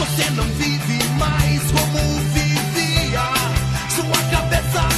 Você não vive mais como vivia. Sua cabeça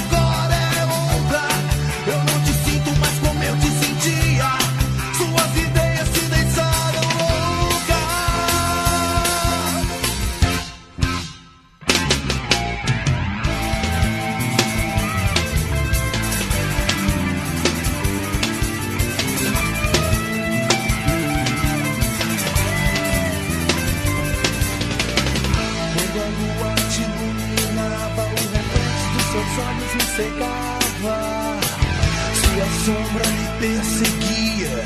cegava. Se a sombra me perseguia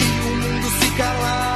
e o mundo se calava.